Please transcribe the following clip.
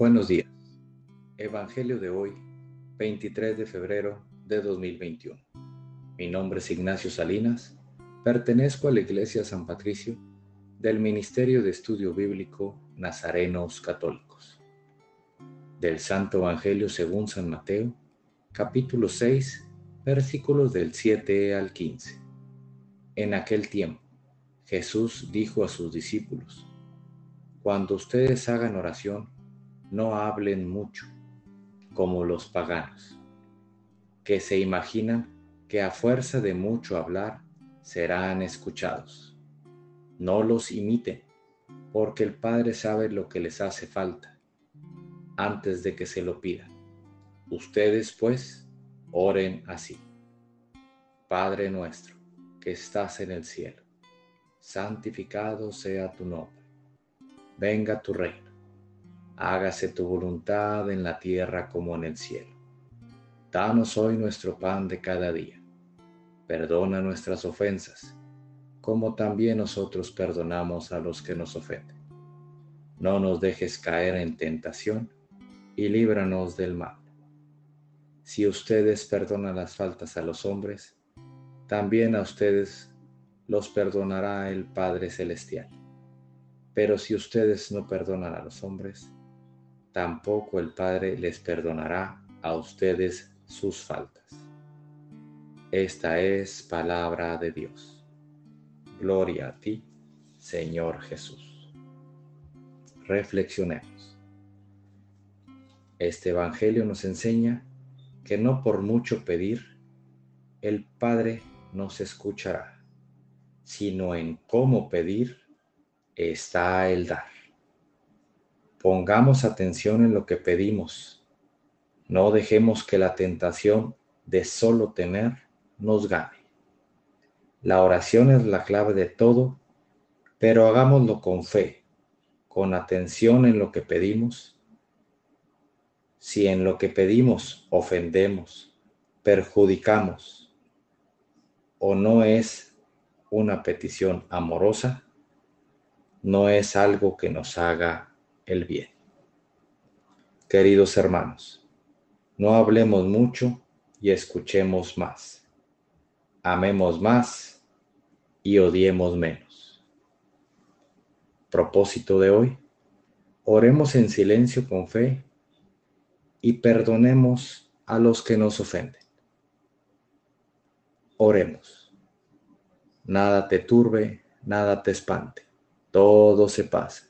Buenos días. Evangelio de hoy, 23 de febrero de 2021. Mi nombre es Ignacio Salinas. Pertenezco a la Iglesia San Patricio del Ministerio de Estudio Bíblico Nazarenos Católicos. Del Santo Evangelio según San Mateo, capítulo 6, versículos del 7 al 15. En aquel tiempo, Jesús dijo a sus discípulos, Cuando ustedes hagan oración, no hablen mucho, como los paganos, que se imaginan que a fuerza de mucho hablar serán escuchados. No los imiten, porque el Padre sabe lo que les hace falta, antes de que se lo pidan. Ustedes, pues, oren así. Padre nuestro, que estás en el cielo, santificado sea tu nombre. Venga tu reino hágase tu voluntad en la tierra como en el cielo. Danos hoy nuestro pan de cada día. Perdona nuestras ofensas, como también nosotros perdonamos a los que nos ofenden. No nos dejes caer en tentación y líbranos del mal. Si ustedes perdonan las faltas a los hombres, también a ustedes los perdonará el Padre Celestial. Pero si ustedes no perdonan a los hombres, tampoco el Padre les perdonará a ustedes sus faltas. Esta es palabra de Dios. Gloria a ti, Señor Jesús. Reflexionemos. Este Evangelio nos enseña que no por mucho pedir, el Padre nos escuchará, sino en cómo pedir está el dar. Pongamos atención en lo que pedimos. No dejemos que la tentación de solo tener nos gane. La oración es la clave de todo, pero hagámoslo con fe, con atención en lo que pedimos. Si en lo que pedimos ofendemos, perjudicamos o no es una petición amorosa, no es algo que nos haga el bien. Queridos hermanos, no hablemos mucho y escuchemos más. Amemos más y odiemos menos. Propósito de hoy, oremos en silencio con fe y perdonemos a los que nos ofenden. Oremos. Nada te turbe, nada te espante, todo se pasa